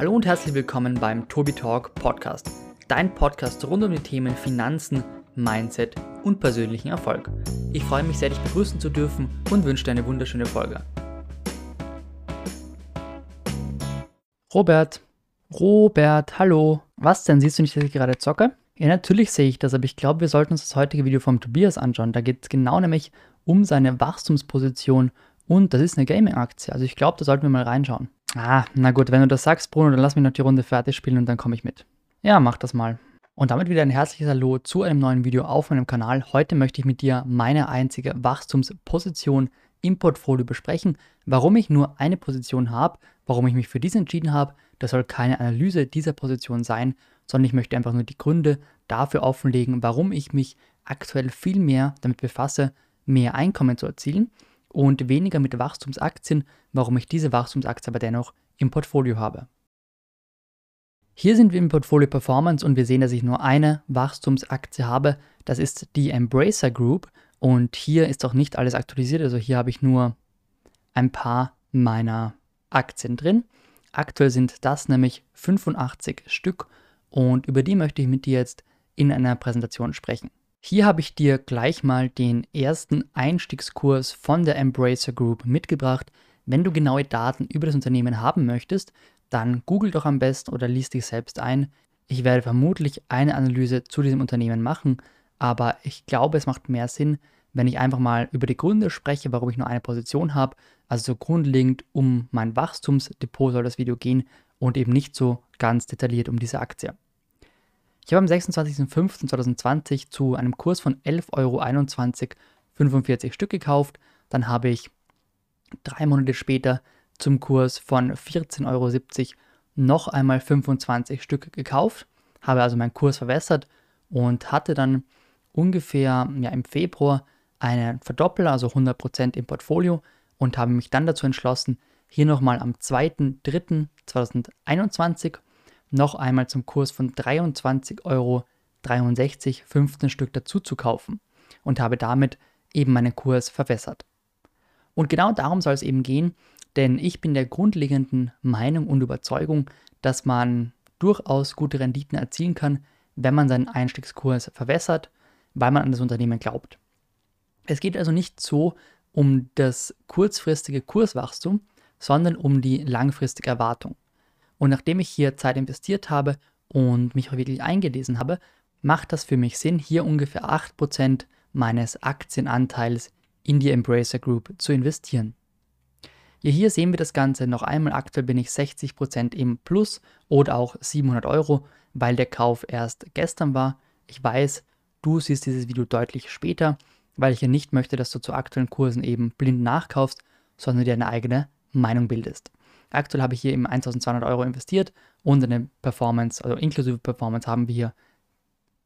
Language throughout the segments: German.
Hallo und herzlich willkommen beim Tobi Talk Podcast, dein Podcast rund um die Themen Finanzen, Mindset und persönlichen Erfolg. Ich freue mich sehr, dich begrüßen zu dürfen und wünsche dir eine wunderschöne Folge. Robert, Robert, hallo. Was denn? Siehst du nicht, dass ich gerade zocke? Ja, natürlich sehe ich das, aber ich glaube, wir sollten uns das heutige Video vom Tobias anschauen. Da geht es genau nämlich um seine Wachstumsposition und das ist eine Gaming-Aktie. Also ich glaube, da sollten wir mal reinschauen. Ah, na gut, wenn du das sagst, Bruno, dann lass mich noch die Runde fertig spielen und dann komme ich mit. Ja, mach das mal. Und damit wieder ein herzliches Hallo zu einem neuen Video auf meinem Kanal. Heute möchte ich mit dir meine einzige Wachstumsposition im Portfolio besprechen, warum ich nur eine Position habe, warum ich mich für diese entschieden habe. Das soll keine Analyse dieser Position sein, sondern ich möchte einfach nur die Gründe dafür offenlegen, warum ich mich aktuell viel mehr damit befasse, mehr Einkommen zu erzielen und weniger mit Wachstumsaktien, warum ich diese Wachstumsaktie aber dennoch im Portfolio habe. Hier sind wir im Portfolio Performance und wir sehen, dass ich nur eine Wachstumsaktie habe. Das ist die Embracer Group und hier ist auch nicht alles aktualisiert. Also hier habe ich nur ein paar meiner Aktien drin. Aktuell sind das nämlich 85 Stück und über die möchte ich mit dir jetzt in einer Präsentation sprechen. Hier habe ich dir gleich mal den ersten Einstiegskurs von der Embracer Group mitgebracht. Wenn du genaue Daten über das Unternehmen haben möchtest, dann google doch am besten oder lies dich selbst ein. Ich werde vermutlich eine Analyse zu diesem Unternehmen machen, aber ich glaube, es macht mehr Sinn, wenn ich einfach mal über die Gründe spreche, warum ich nur eine Position habe. Also so grundlegend um mein Wachstumsdepot soll das Video gehen und eben nicht so ganz detailliert um diese Aktie. Ich habe am 26.05.2020 zu einem Kurs von 11,21 Euro 45 Stück gekauft. Dann habe ich drei Monate später zum Kurs von 14,70 Euro noch einmal 25 Stück gekauft, habe also meinen Kurs verwässert und hatte dann ungefähr ja, im Februar einen Verdoppler, also 100% im Portfolio und habe mich dann dazu entschlossen, hier nochmal am 2.3.2021 noch einmal zum Kurs von 23,63 Euro 15 Stück dazu zu kaufen und habe damit eben meinen Kurs verwässert. Und genau darum soll es eben gehen, denn ich bin der grundlegenden Meinung und Überzeugung, dass man durchaus gute Renditen erzielen kann, wenn man seinen Einstiegskurs verwässert, weil man an das Unternehmen glaubt. Es geht also nicht so um das kurzfristige Kurswachstum, sondern um die langfristige Erwartung. Und nachdem ich hier Zeit investiert habe und mich auch wirklich eingelesen habe, macht das für mich Sinn, hier ungefähr 8% meines Aktienanteils in die Embracer Group zu investieren. Ja, hier sehen wir das Ganze noch einmal. Aktuell bin ich 60% im Plus oder auch 700 Euro, weil der Kauf erst gestern war. Ich weiß, du siehst dieses Video deutlich später, weil ich ja nicht möchte, dass du zu aktuellen Kursen eben blind nachkaufst, sondern dir eine eigene Meinung bildest. Aktuell habe ich hier eben 1200 Euro investiert und eine Performance, also inklusive Performance haben wir hier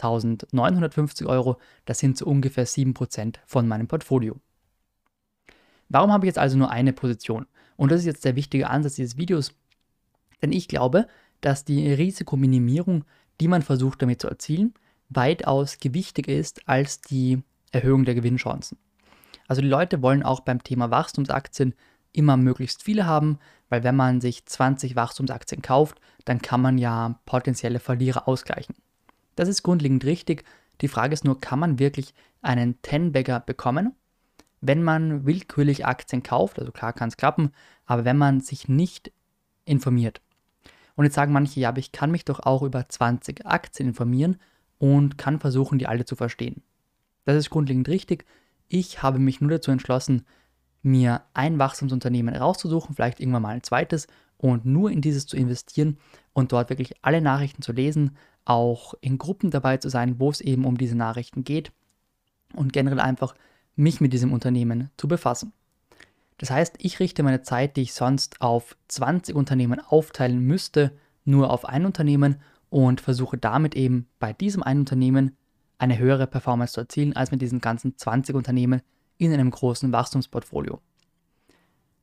1950 Euro. Das sind so ungefähr 7% von meinem Portfolio. Warum habe ich jetzt also nur eine Position? Und das ist jetzt der wichtige Ansatz dieses Videos, denn ich glaube, dass die Risikominimierung, die man versucht damit zu erzielen, weitaus gewichtiger ist als die Erhöhung der Gewinnchancen. Also die Leute wollen auch beim Thema Wachstumsaktien immer möglichst viele haben, weil wenn man sich 20 Wachstumsaktien kauft, dann kann man ja potenzielle Verlierer ausgleichen. Das ist grundlegend richtig. Die Frage ist nur, kann man wirklich einen 10-Bagger bekommen? Wenn man willkürlich Aktien kauft, also klar kann es klappen, aber wenn man sich nicht informiert. Und jetzt sagen manche, ja, aber ich kann mich doch auch über 20 Aktien informieren und kann versuchen, die alle zu verstehen. Das ist grundlegend richtig. Ich habe mich nur dazu entschlossen, mir ein Wachstumsunternehmen rauszusuchen, vielleicht irgendwann mal ein zweites und nur in dieses zu investieren und dort wirklich alle Nachrichten zu lesen, auch in Gruppen dabei zu sein, wo es eben um diese Nachrichten geht und generell einfach mich mit diesem Unternehmen zu befassen. Das heißt, ich richte meine Zeit, die ich sonst auf 20 Unternehmen aufteilen müsste, nur auf ein Unternehmen und versuche damit eben bei diesem einen Unternehmen eine höhere Performance zu erzielen als mit diesen ganzen 20 Unternehmen, in einem großen Wachstumsportfolio.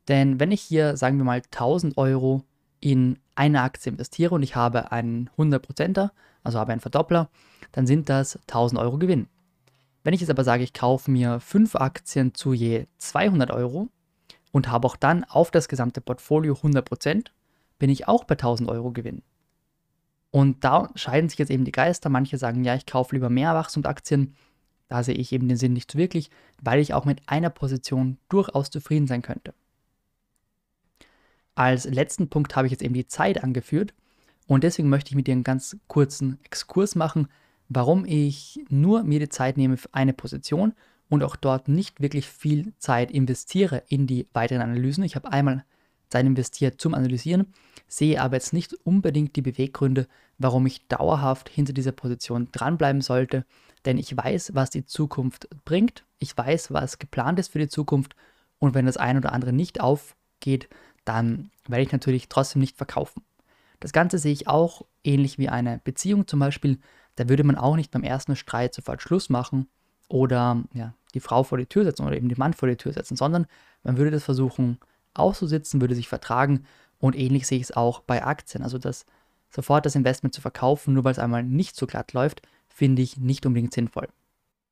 Denn wenn ich hier, sagen wir mal, 1000 Euro in eine Aktie investiere und ich habe einen 100%er, also habe einen Verdoppler, dann sind das 1000 Euro Gewinn. Wenn ich jetzt aber sage, ich kaufe mir 5 Aktien zu je 200 Euro und habe auch dann auf das gesamte Portfolio 100%, bin ich auch bei 1000 Euro Gewinn. Und da scheiden sich jetzt eben die Geister. Manche sagen, ja, ich kaufe lieber mehr Wachstumsaktien. Da sehe ich eben den Sinn nicht so wirklich, weil ich auch mit einer Position durchaus zufrieden sein könnte. Als letzten Punkt habe ich jetzt eben die Zeit angeführt und deswegen möchte ich mit dir einen ganz kurzen Exkurs machen, warum ich nur mir die Zeit nehme für eine Position und auch dort nicht wirklich viel Zeit investiere in die weiteren Analysen. Ich habe einmal Zeit investiert zum Analysieren, sehe aber jetzt nicht unbedingt die Beweggründe, warum ich dauerhaft hinter dieser Position dranbleiben sollte, denn ich weiß, was die Zukunft bringt, ich weiß, was geplant ist für die Zukunft und wenn das ein oder andere nicht aufgeht, dann werde ich natürlich trotzdem nicht verkaufen. Das Ganze sehe ich auch ähnlich wie eine Beziehung zum Beispiel. Da würde man auch nicht beim ersten Streit sofort Schluss machen oder ja, die Frau vor die Tür setzen oder eben den Mann vor die Tür setzen, sondern man würde das versuchen auszusitzen, würde sich vertragen und ähnlich sehe ich es auch bei Aktien. Also das sofort das Investment zu verkaufen, nur weil es einmal nicht so glatt läuft, finde ich nicht unbedingt sinnvoll.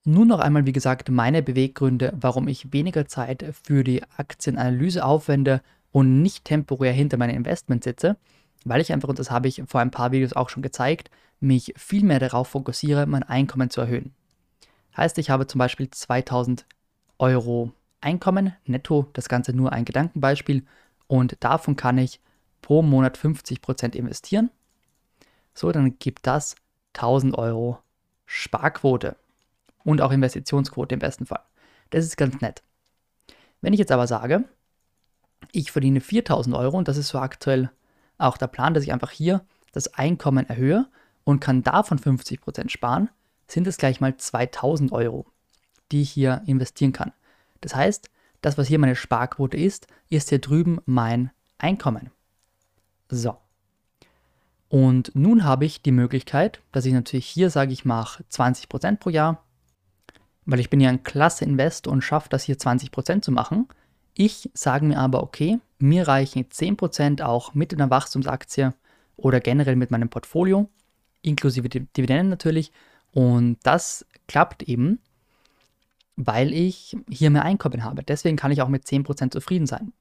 Nun noch einmal, wie gesagt, meine Beweggründe, warum ich weniger Zeit für die Aktienanalyse aufwende und nicht temporär hinter meinem Investment sitze, weil ich einfach, und das habe ich vor ein paar Videos auch schon gezeigt, mich viel mehr darauf fokussiere, mein Einkommen zu erhöhen. Heißt, ich habe zum Beispiel 2000 Euro Einkommen netto, das Ganze nur ein Gedankenbeispiel, und davon kann ich pro Monat 50% investieren. So, dann gibt das 1000 Euro Sparquote und auch Investitionsquote im besten Fall. Das ist ganz nett. Wenn ich jetzt aber sage, ich verdiene 4000 Euro und das ist so aktuell auch der Plan, dass ich einfach hier das Einkommen erhöhe und kann davon 50% sparen, sind es gleich mal 2000 Euro, die ich hier investieren kann. Das heißt, das, was hier meine Sparquote ist, ist hier drüben mein Einkommen. So. Und nun habe ich die Möglichkeit, dass ich natürlich hier sage, ich mache 20% pro Jahr, weil ich bin ja ein klasse Investor und schaffe das hier 20% zu machen. Ich sage mir aber, okay, mir reichen 10% auch mit einer Wachstumsaktie oder generell mit meinem Portfolio, inklusive Dividenden natürlich. Und das klappt eben, weil ich hier mehr Einkommen habe. Deswegen kann ich auch mit 10% zufrieden sein.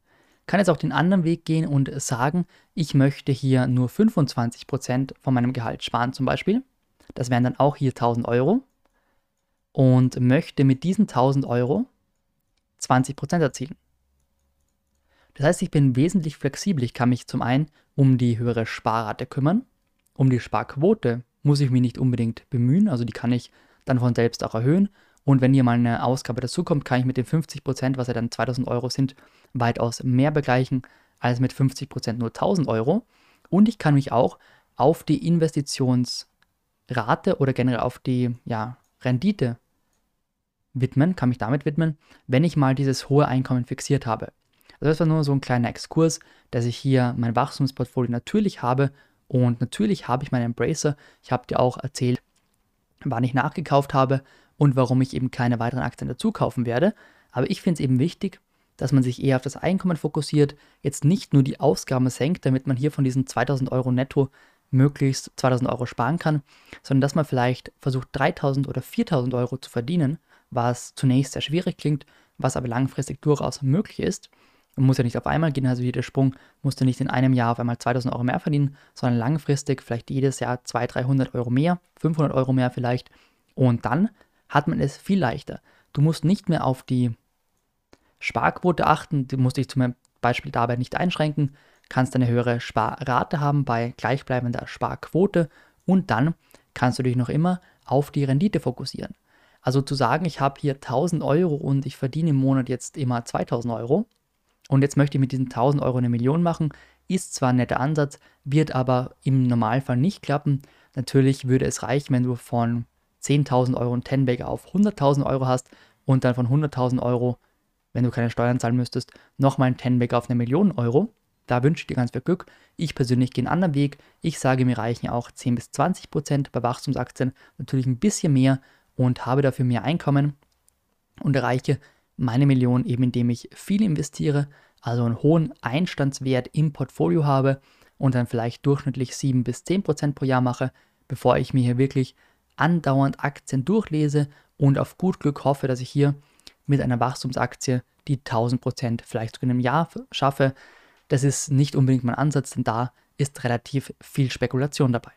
Kann jetzt auch den anderen Weg gehen und sagen, ich möchte hier nur 25% von meinem Gehalt sparen zum Beispiel. Das wären dann auch hier 1000 Euro. Und möchte mit diesen 1000 Euro 20% erzielen. Das heißt, ich bin wesentlich flexibel. Ich kann mich zum einen um die höhere Sparrate kümmern. Um die Sparquote muss ich mich nicht unbedingt bemühen. Also die kann ich dann von selbst auch erhöhen. Und wenn hier mal eine Ausgabe dazukommt, kann ich mit den 50%, was ja dann 2000 Euro sind, weitaus mehr begleichen als mit 50% nur 1000 Euro. Und ich kann mich auch auf die Investitionsrate oder generell auf die ja, Rendite widmen, kann mich damit widmen, wenn ich mal dieses hohe Einkommen fixiert habe. Also das war nur so ein kleiner Exkurs, dass ich hier mein Wachstumsportfolio natürlich habe und natürlich habe ich meinen Embracer. Ich habe dir auch erzählt, wann ich nachgekauft habe und warum ich eben keine weiteren Aktien dazu kaufen werde. Aber ich finde es eben wichtig, dass man sich eher auf das Einkommen fokussiert, jetzt nicht nur die Ausgaben senkt, damit man hier von diesen 2000 Euro netto möglichst 2000 Euro sparen kann, sondern dass man vielleicht versucht 3000 oder 4000 Euro zu verdienen, was zunächst sehr schwierig klingt, was aber langfristig durchaus möglich ist man muss ja nicht auf einmal gehen, also jeder Sprung musst du nicht in einem Jahr auf einmal 2000 Euro mehr verdienen, sondern langfristig vielleicht jedes Jahr 200, 300 Euro mehr, 500 Euro mehr vielleicht. Und dann hat man es viel leichter. Du musst nicht mehr auf die Sparquote achten, du musst dich zum Beispiel dabei nicht einschränken, kannst eine höhere Sparrate haben bei gleichbleibender Sparquote und dann kannst du dich noch immer auf die Rendite fokussieren. Also zu sagen, ich habe hier 1000 Euro und ich verdiene im Monat jetzt immer 2000 Euro, und jetzt möchte ich mit diesen 1000 Euro eine Million machen. Ist zwar ein netter Ansatz, wird aber im Normalfall nicht klappen. Natürlich würde es reichen, wenn du von 10.000 Euro einen Tenbagger auf 100.000 Euro hast und dann von 100.000 Euro, wenn du keine Steuern zahlen müsstest, nochmal einen Tenbagger auf eine Million Euro. Da wünsche ich dir ganz viel Glück. Ich persönlich gehe einen anderen Weg. Ich sage, mir reichen auch 10 bis 20 Prozent bei Wachstumsaktien, natürlich ein bisschen mehr und habe dafür mehr Einkommen und erreiche meine Million eben indem ich viel investiere, also einen hohen Einstandswert im Portfolio habe und dann vielleicht durchschnittlich 7 bis 10 Prozent pro Jahr mache, bevor ich mir hier wirklich andauernd Aktien durchlese und auf gut Glück hoffe, dass ich hier mit einer Wachstumsaktie die 1000 Prozent vielleicht sogar in einem Jahr schaffe. das ist nicht unbedingt mein Ansatz, denn da ist relativ viel Spekulation dabei.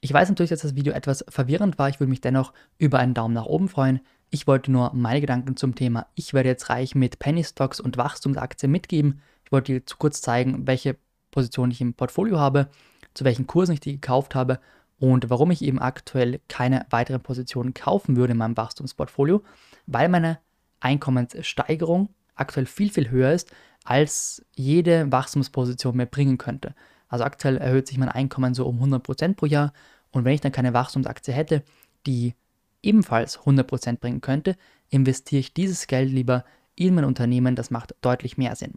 Ich weiß natürlich, dass das Video etwas verwirrend war. Ich würde mich dennoch über einen Daumen nach oben freuen. Ich wollte nur meine Gedanken zum Thema Ich werde jetzt reich mit Penny Stocks und Wachstumsaktien mitgeben. Ich wollte dir zu kurz zeigen, welche Position ich im Portfolio habe, zu welchen Kursen ich die gekauft habe und warum ich eben aktuell keine weiteren Positionen kaufen würde in meinem Wachstumsportfolio, weil meine Einkommenssteigerung aktuell viel, viel höher ist, als jede Wachstumsposition mir bringen könnte. Also aktuell erhöht sich mein Einkommen so um 100% pro Jahr und wenn ich dann keine Wachstumsaktie hätte, die ebenfalls 100% bringen könnte, investiere ich dieses Geld lieber in mein Unternehmen, das macht deutlich mehr Sinn.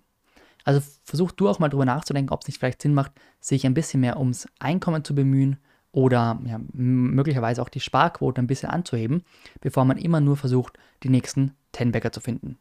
Also versuch du auch mal drüber nachzudenken, ob es nicht vielleicht Sinn macht, sich ein bisschen mehr ums Einkommen zu bemühen oder ja, möglicherweise auch die Sparquote ein bisschen anzuheben, bevor man immer nur versucht, die nächsten Tenbagger zu finden.